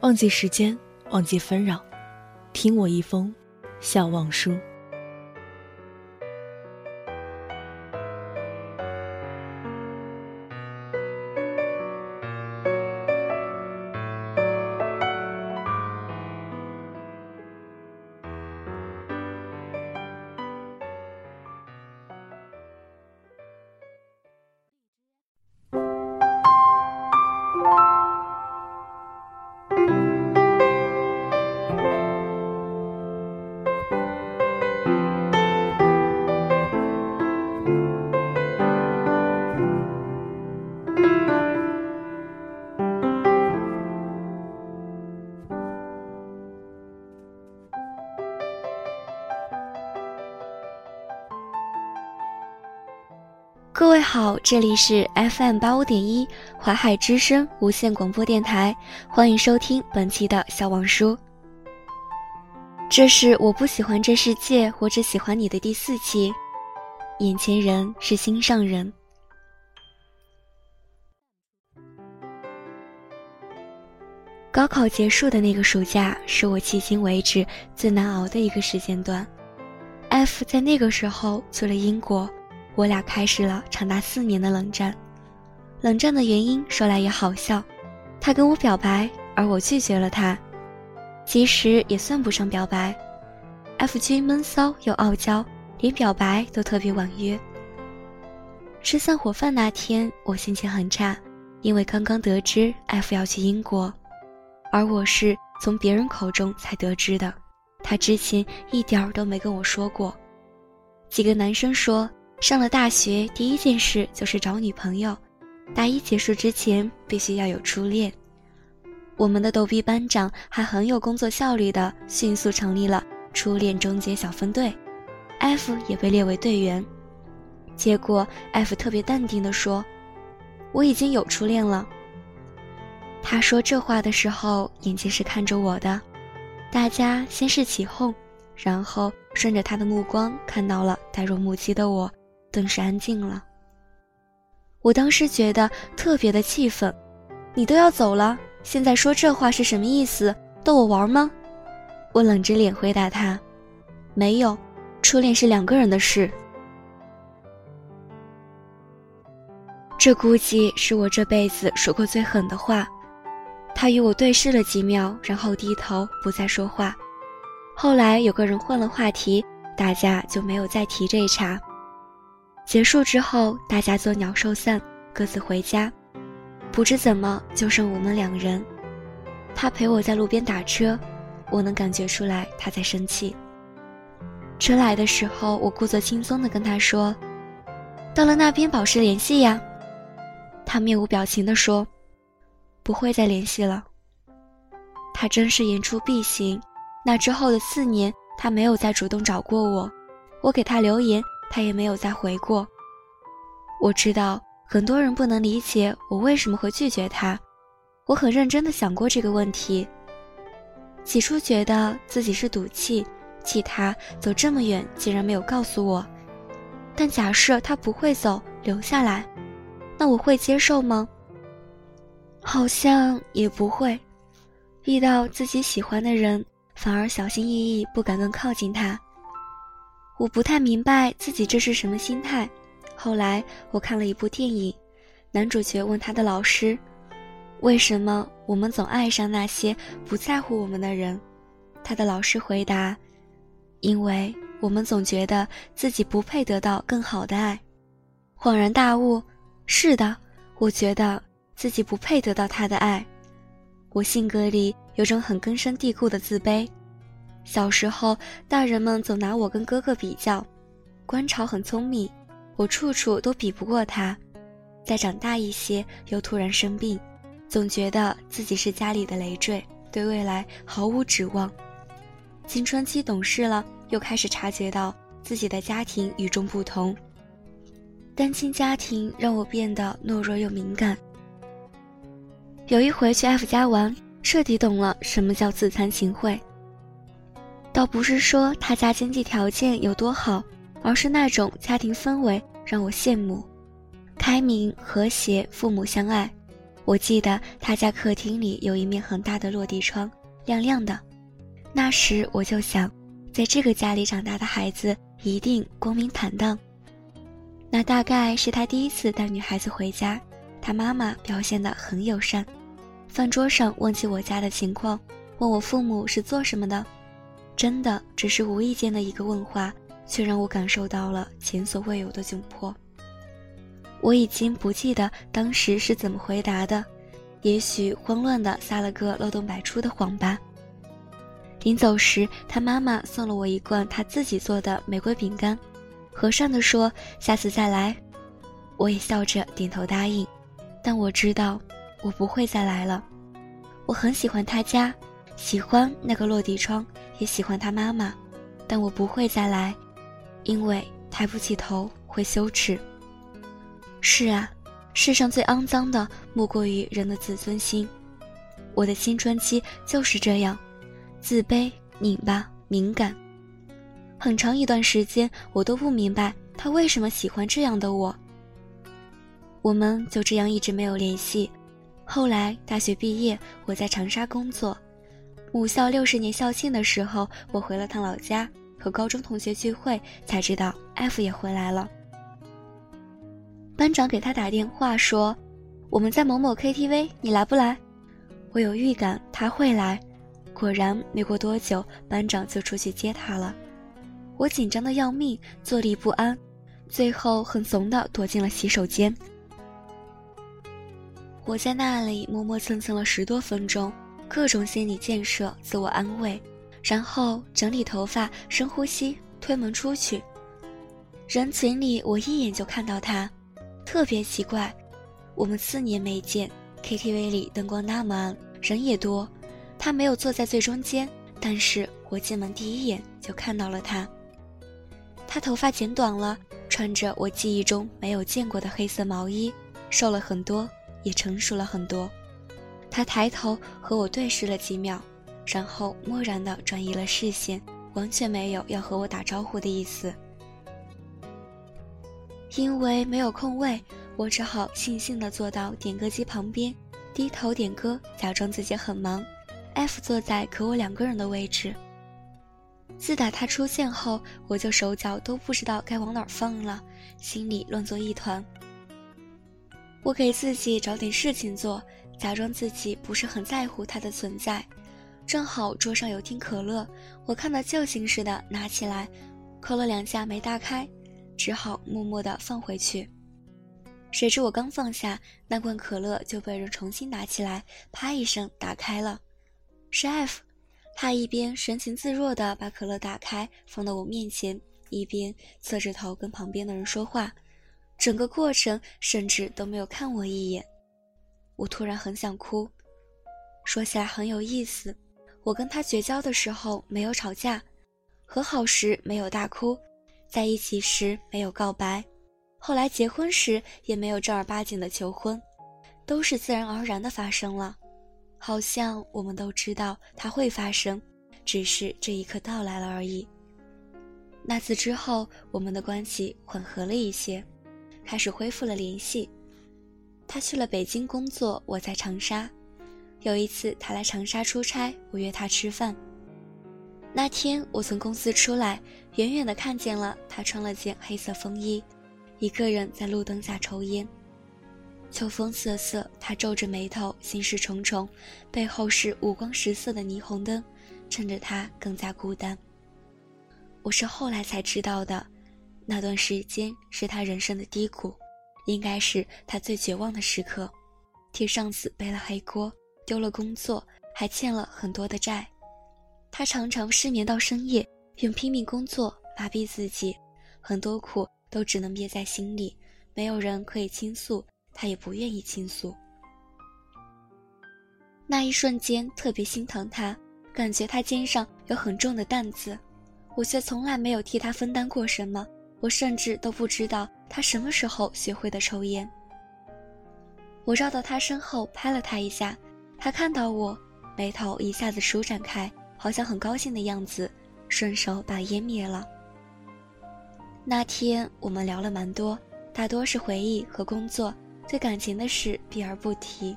忘记时间，忘记纷扰，听我一封笑忘书。好，这里是 FM 八五点一淮海之声无线广播电台，欢迎收听本期的小王叔。这是我不喜欢这世界，我只喜欢你的第四期。眼前人是心上人。高考结束的那个暑假，是我迄今为止最难熬的一个时间段。F 在那个时候去了英国。我俩开始了长达四年的冷战，冷战的原因说来也好笑，他跟我表白，而我拒绝了他，其实也算不上表白。F 君闷骚又傲娇，连表白都特别婉约。吃散伙饭那天，我心情很差，因为刚刚得知 F 要去英国，而我是从别人口中才得知的，他之前一点儿都没跟我说过。几个男生说。上了大学，第一件事就是找女朋友。大一结束之前，必须要有初恋。我们的逗逼班长还很有工作效率的，迅速成立了初恋终结小分队，F 也被列为队员。结果 F 特别淡定地说：“我已经有初恋了。”他说这话的时候，眼睛是看着我的。大家先是起哄，然后顺着他的目光看到了呆若木鸡的我。顿时安静了。我当时觉得特别的气愤，你都要走了，现在说这话是什么意思？逗我玩吗？我冷着脸回答他：“没有，初恋是两个人的事。”这估计是我这辈子说过最狠的话。他与我对视了几秒，然后低头不再说话。后来有个人换了话题，大家就没有再提这一茬。结束之后，大家作鸟兽散，各自回家。不知怎么，就剩我们两人。他陪我在路边打车，我能感觉出来他在生气。车来的时候，我故作轻松地跟他说：“到了那边保持联系呀。”他面无表情地说：“不会再联系了。”他真是言出必行。那之后的四年，他没有再主动找过我。我给他留言。他也没有再回过。我知道很多人不能理解我为什么会拒绝他，我很认真的想过这个问题。起初觉得自己是赌气，气他走这么远竟然没有告诉我。但假设他不会走，留下来，那我会接受吗？好像也不会。遇到自己喜欢的人，反而小心翼翼，不敢更靠近他。我不太明白自己这是什么心态。后来我看了一部电影，男主角问他的老师：“为什么我们总爱上那些不在乎我们的人？”他的老师回答：“因为我们总觉得自己不配得到更好的爱。”恍然大悟：“是的，我觉得自己不配得到他的爱。我性格里有种很根深蒂固的自卑。”小时候，大人们总拿我跟哥哥比较，观潮很聪明，我处处都比不过他。再长大一些，又突然生病，总觉得自己是家里的累赘，对未来毫无指望。青春期懂事了，又开始察觉到自己的家庭与众不同。单亲家庭让我变得懦弱又敏感。有一回去 F 家玩，彻底懂了什么叫自惭形秽。倒不是说他家经济条件有多好，而是那种家庭氛围让我羡慕，开明和谐，父母相爱。我记得他家客厅里有一面很大的落地窗，亮亮的。那时我就想，在这个家里长大的孩子一定光明坦荡。那大概是他第一次带女孩子回家，他妈妈表现得很友善。饭桌上问起我家的情况，问我父母是做什么的，真的只是无意间的一个问话，却让我感受到了前所未有的窘迫。我已经不记得当时是怎么回答的，也许慌乱的撒了个漏洞百出的谎吧。临走时，他妈妈送了我一罐他自己做的玫瑰饼干，和善的说：“下次再来。”我也笑着点头答应，但我知道我不会再来了。我很喜欢他家，喜欢那个落地窗，也喜欢他妈妈，但我不会再来，因为抬不起头会羞耻。是啊，世上最肮脏的莫过于人的自尊心。我的青春期就是这样，自卑、拧巴、敏感。很长一段时间，我都不明白他为什么喜欢这样的我。我们就这样一直没有联系。后来大学毕业，我在长沙工作。母校六十年校庆的时候，我回了趟老家，和高中同学聚会，才知道 F 也回来了。班长给他打电话说：“我们在某某 KTV，你来不来？”我有预感他会来，果然没过多久，班长就出去接他了。我紧张的要命，坐立不安，最后很怂的躲进了洗手间。我在那里磨磨蹭蹭了十多分钟，各种心理建设、自我安慰，然后整理头发、深呼吸，推门出去。人群里，我一眼就看到他。特别奇怪，我们四年没见，KTV 里灯光那么暗，人也多，他没有坐在最中间，但是我进门第一眼就看到了他。他头发剪短了，穿着我记忆中没有见过的黑色毛衣，瘦了很多，也成熟了很多。他抬头和我对视了几秒，然后漠然地转移了视线，完全没有要和我打招呼的意思。因为没有空位，我只好悻悻地坐到点歌机旁边，低头点歌，假装自己很忙。F 坐在可我两个人的位置。自打他出现后，我就手脚都不知道该往哪儿放了，心里乱作一团。我给自己找点事情做，假装自己不是很在乎他的存在。正好桌上有听可乐，我看到救星似的拿起来，扣了两下没打开。只好默默地放回去。谁知我刚放下，那罐可乐就被人重新拿起来，啪一声打开了。是 F，他一边神情自若地把可乐打开放到我面前，一边侧着头跟旁边的人说话，整个过程甚至都没有看我一眼。我突然很想哭。说起来很有意思，我跟他绝交的时候没有吵架，和好时没有大哭。在一起时没有告白，后来结婚时也没有正儿八经的求婚，都是自然而然的发生了，好像我们都知道它会发生，只是这一刻到来了而已。那次之后，我们的关系缓和了一些，开始恢复了联系。他去了北京工作，我在长沙。有一次他来长沙出差，我约他吃饭。那天我从公司出来，远远的看见了他穿了件黑色风衣，一个人在路灯下抽烟。秋风瑟瑟，他皱着眉头，心事重重，背后是五光十色的霓虹灯，衬着他更加孤单。我是后来才知道的，那段时间是他人生的低谷，应该是他最绝望的时刻，替上司背了黑锅，丢了工作，还欠了很多的债。他常常失眠到深夜，用拼命工作麻痹自己，很多苦都只能憋在心里，没有人可以倾诉，他也不愿意倾诉。那一瞬间特别心疼他，感觉他肩上有很重的担子，我却从来没有替他分担过什么。我甚至都不知道他什么时候学会的抽烟。我绕到他身后拍了他一下，他看到我，眉头一下子舒展开，好像很高兴的样子，顺手把烟灭了。那天我们聊了蛮多，大多是回忆和工作，对感情的事避而不提。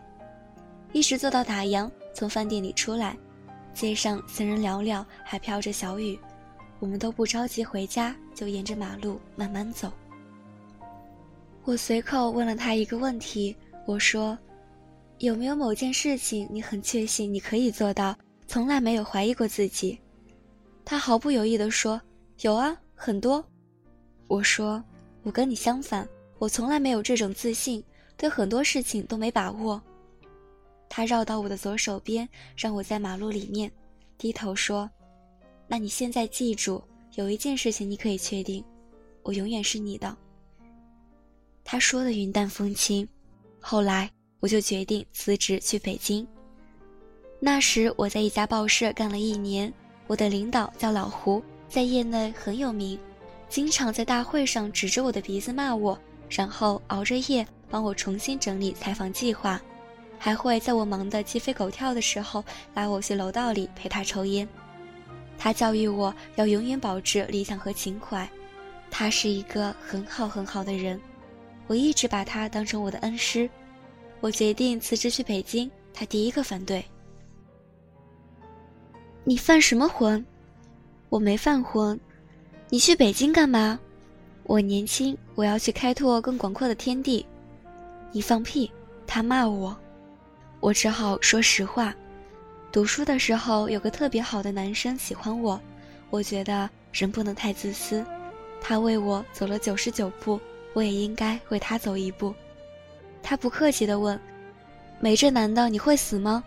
一直坐到打烊，从饭店里出来，街上行人寥寥，还飘着小雨。我们都不着急回家，就沿着马路慢慢走。我随口问了他一个问题，我说：“有没有某件事情你很确信你可以做到，从来没有怀疑过自己？”他毫不犹豫地说：“有啊，很多。”我说：“我跟你相反，我从来没有这种自信，对很多事情都没把握。”他绕到我的左手边，让我在马路里面，低头说。那你现在记住，有一件事情你可以确定，我永远是你的。他说的云淡风轻。后来我就决定辞职去北京。那时我在一家报社干了一年，我的领导叫老胡，在业内很有名，经常在大会上指着我的鼻子骂我，然后熬着夜帮我重新整理采访计划，还会在我忙得鸡飞狗跳的时候拉我去楼道里陪他抽烟。他教育我要永远保持理想和情怀，他是一个很好很好的人，我一直把他当成我的恩师。我决定辞职去北京，他第一个反对。你犯什么浑？我没犯浑。你去北京干嘛？我年轻，我要去开拓更广阔的天地。你放屁！他骂我，我只好说实话。读书的时候，有个特别好的男生喜欢我，我觉得人不能太自私。他为我走了九十九步，我也应该为他走一步。他不客气地问：“没这难道，你会死吗？”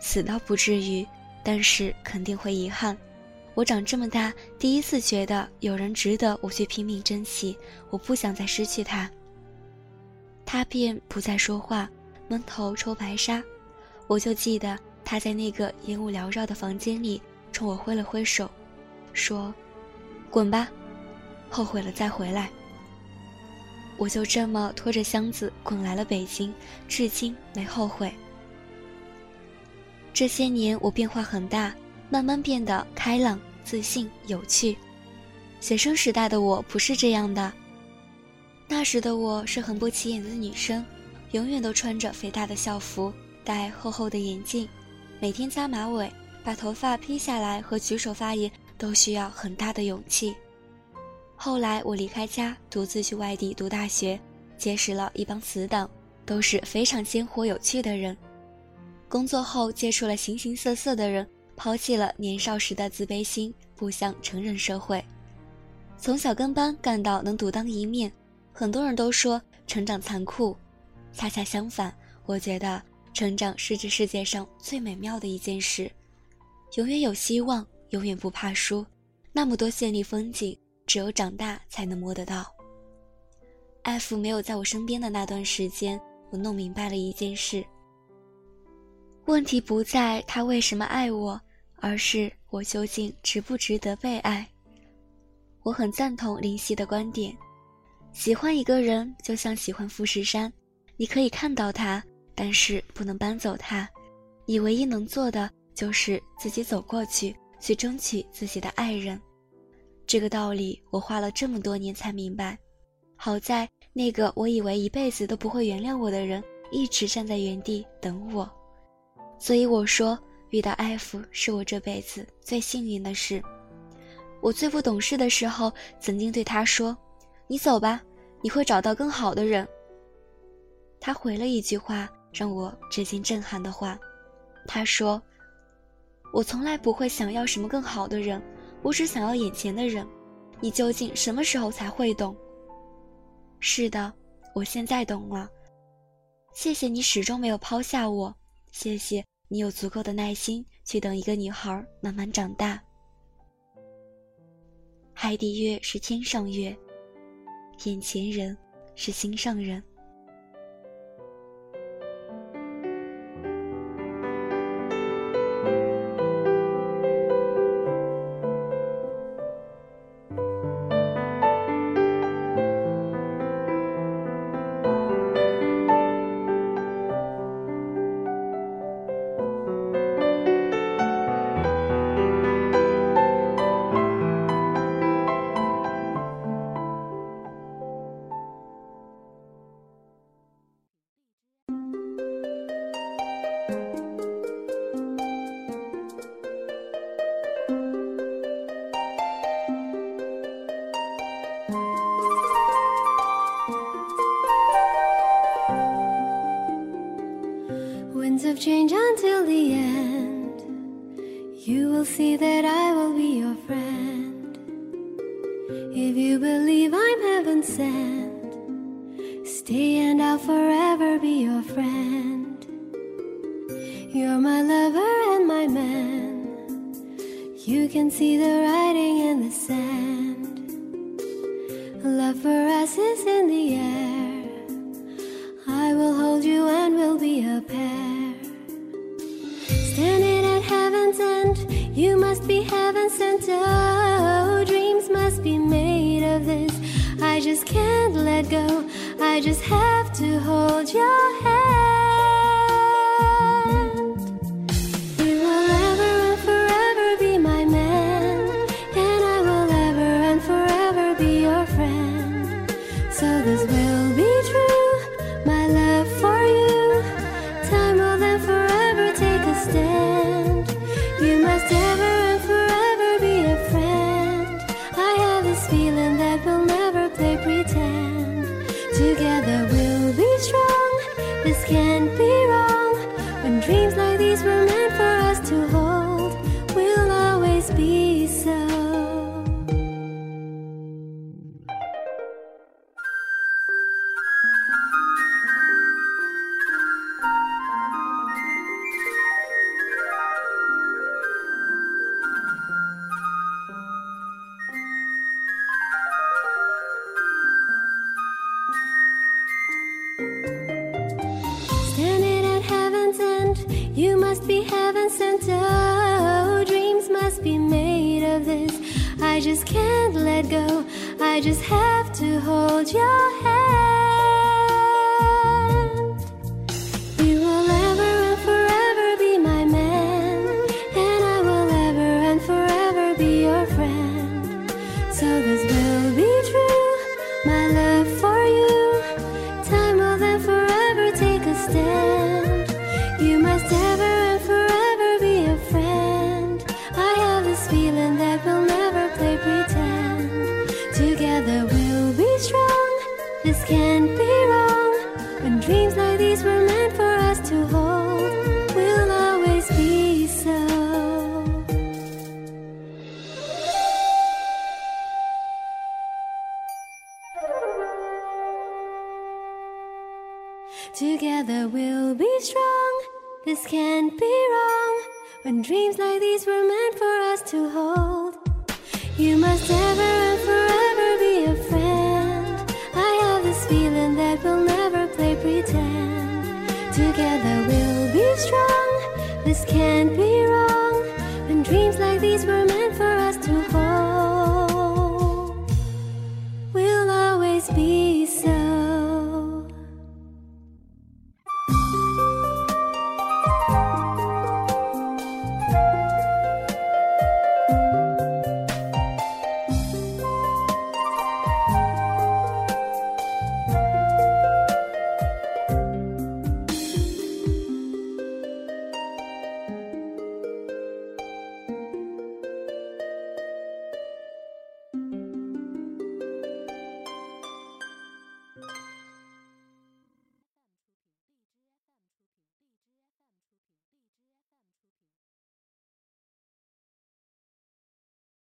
死倒不至于，但是肯定会遗憾。我长这么大，第一次觉得有人值得我去拼命珍惜，我不想再失去他。他便不再说话，闷头抽白沙。我就记得。他在那个烟雾缭绕的房间里冲我挥了挥手，说：“滚吧，后悔了再回来。”我就这么拖着箱子滚来了北京，至今没后悔。这些年我变化很大，慢慢变得开朗、自信、有趣。学生时代的我不是这样的，那时的我是很不起眼的女生，永远都穿着肥大的校服，戴厚厚的眼镜。每天扎马尾，把头发披下来和举手发言都需要很大的勇气。后来我离开家，独自去外地读大学，结识了一帮死党，都是非常鲜活有趣的人。工作后接触了形形色色的人，抛弃了年少时的自卑心，步向成人社会。从小跟班干到能独当一面，很多人都说成长残酷，恰恰相反，我觉得。成长是这世界上最美妙的一件事，永远有希望，永远不怕输。那么多绚丽风景，只有长大才能摸得到。F 没有在我身边的那段时间，我弄明白了一件事：问题不在他为什么爱我，而是我究竟值不值得被爱。我很赞同林夕的观点：喜欢一个人，就像喜欢富士山，你可以看到他。但是不能搬走它，你唯一能做的就是自己走过去，去争取自己的爱人。这个道理我花了这么多年才明白。好在那个我以为一辈子都不会原谅我的人，一直站在原地等我。所以我说，遇到 F 是我这辈子最幸运的事。我最不懂事的时候，曾经对他说：“你走吧，你会找到更好的人。”他回了一句话。让我至今震撼的话，他说：“我从来不会想要什么更好的人，我只想要眼前的人。你究竟什么时候才会懂？”是的，我现在懂了。谢谢你始终没有抛下我，谢谢你有足够的耐心去等一个女孩慢慢长大。海底月是天上月，眼前人是心上人。If you believe I'm heaven sent, stay and I'll forever be your friend. You're my lover and my man. You can see the writing in the sand. Love for us is in the air. I will hold you and we'll be a pair. Standing at heaven's end, you must be heaven sent. Oh, dreams must be made can't let go. I just have to hold your hand. Together we'll be strong, this can't be wrong. When dreams like these were meant for us to hold, you must never.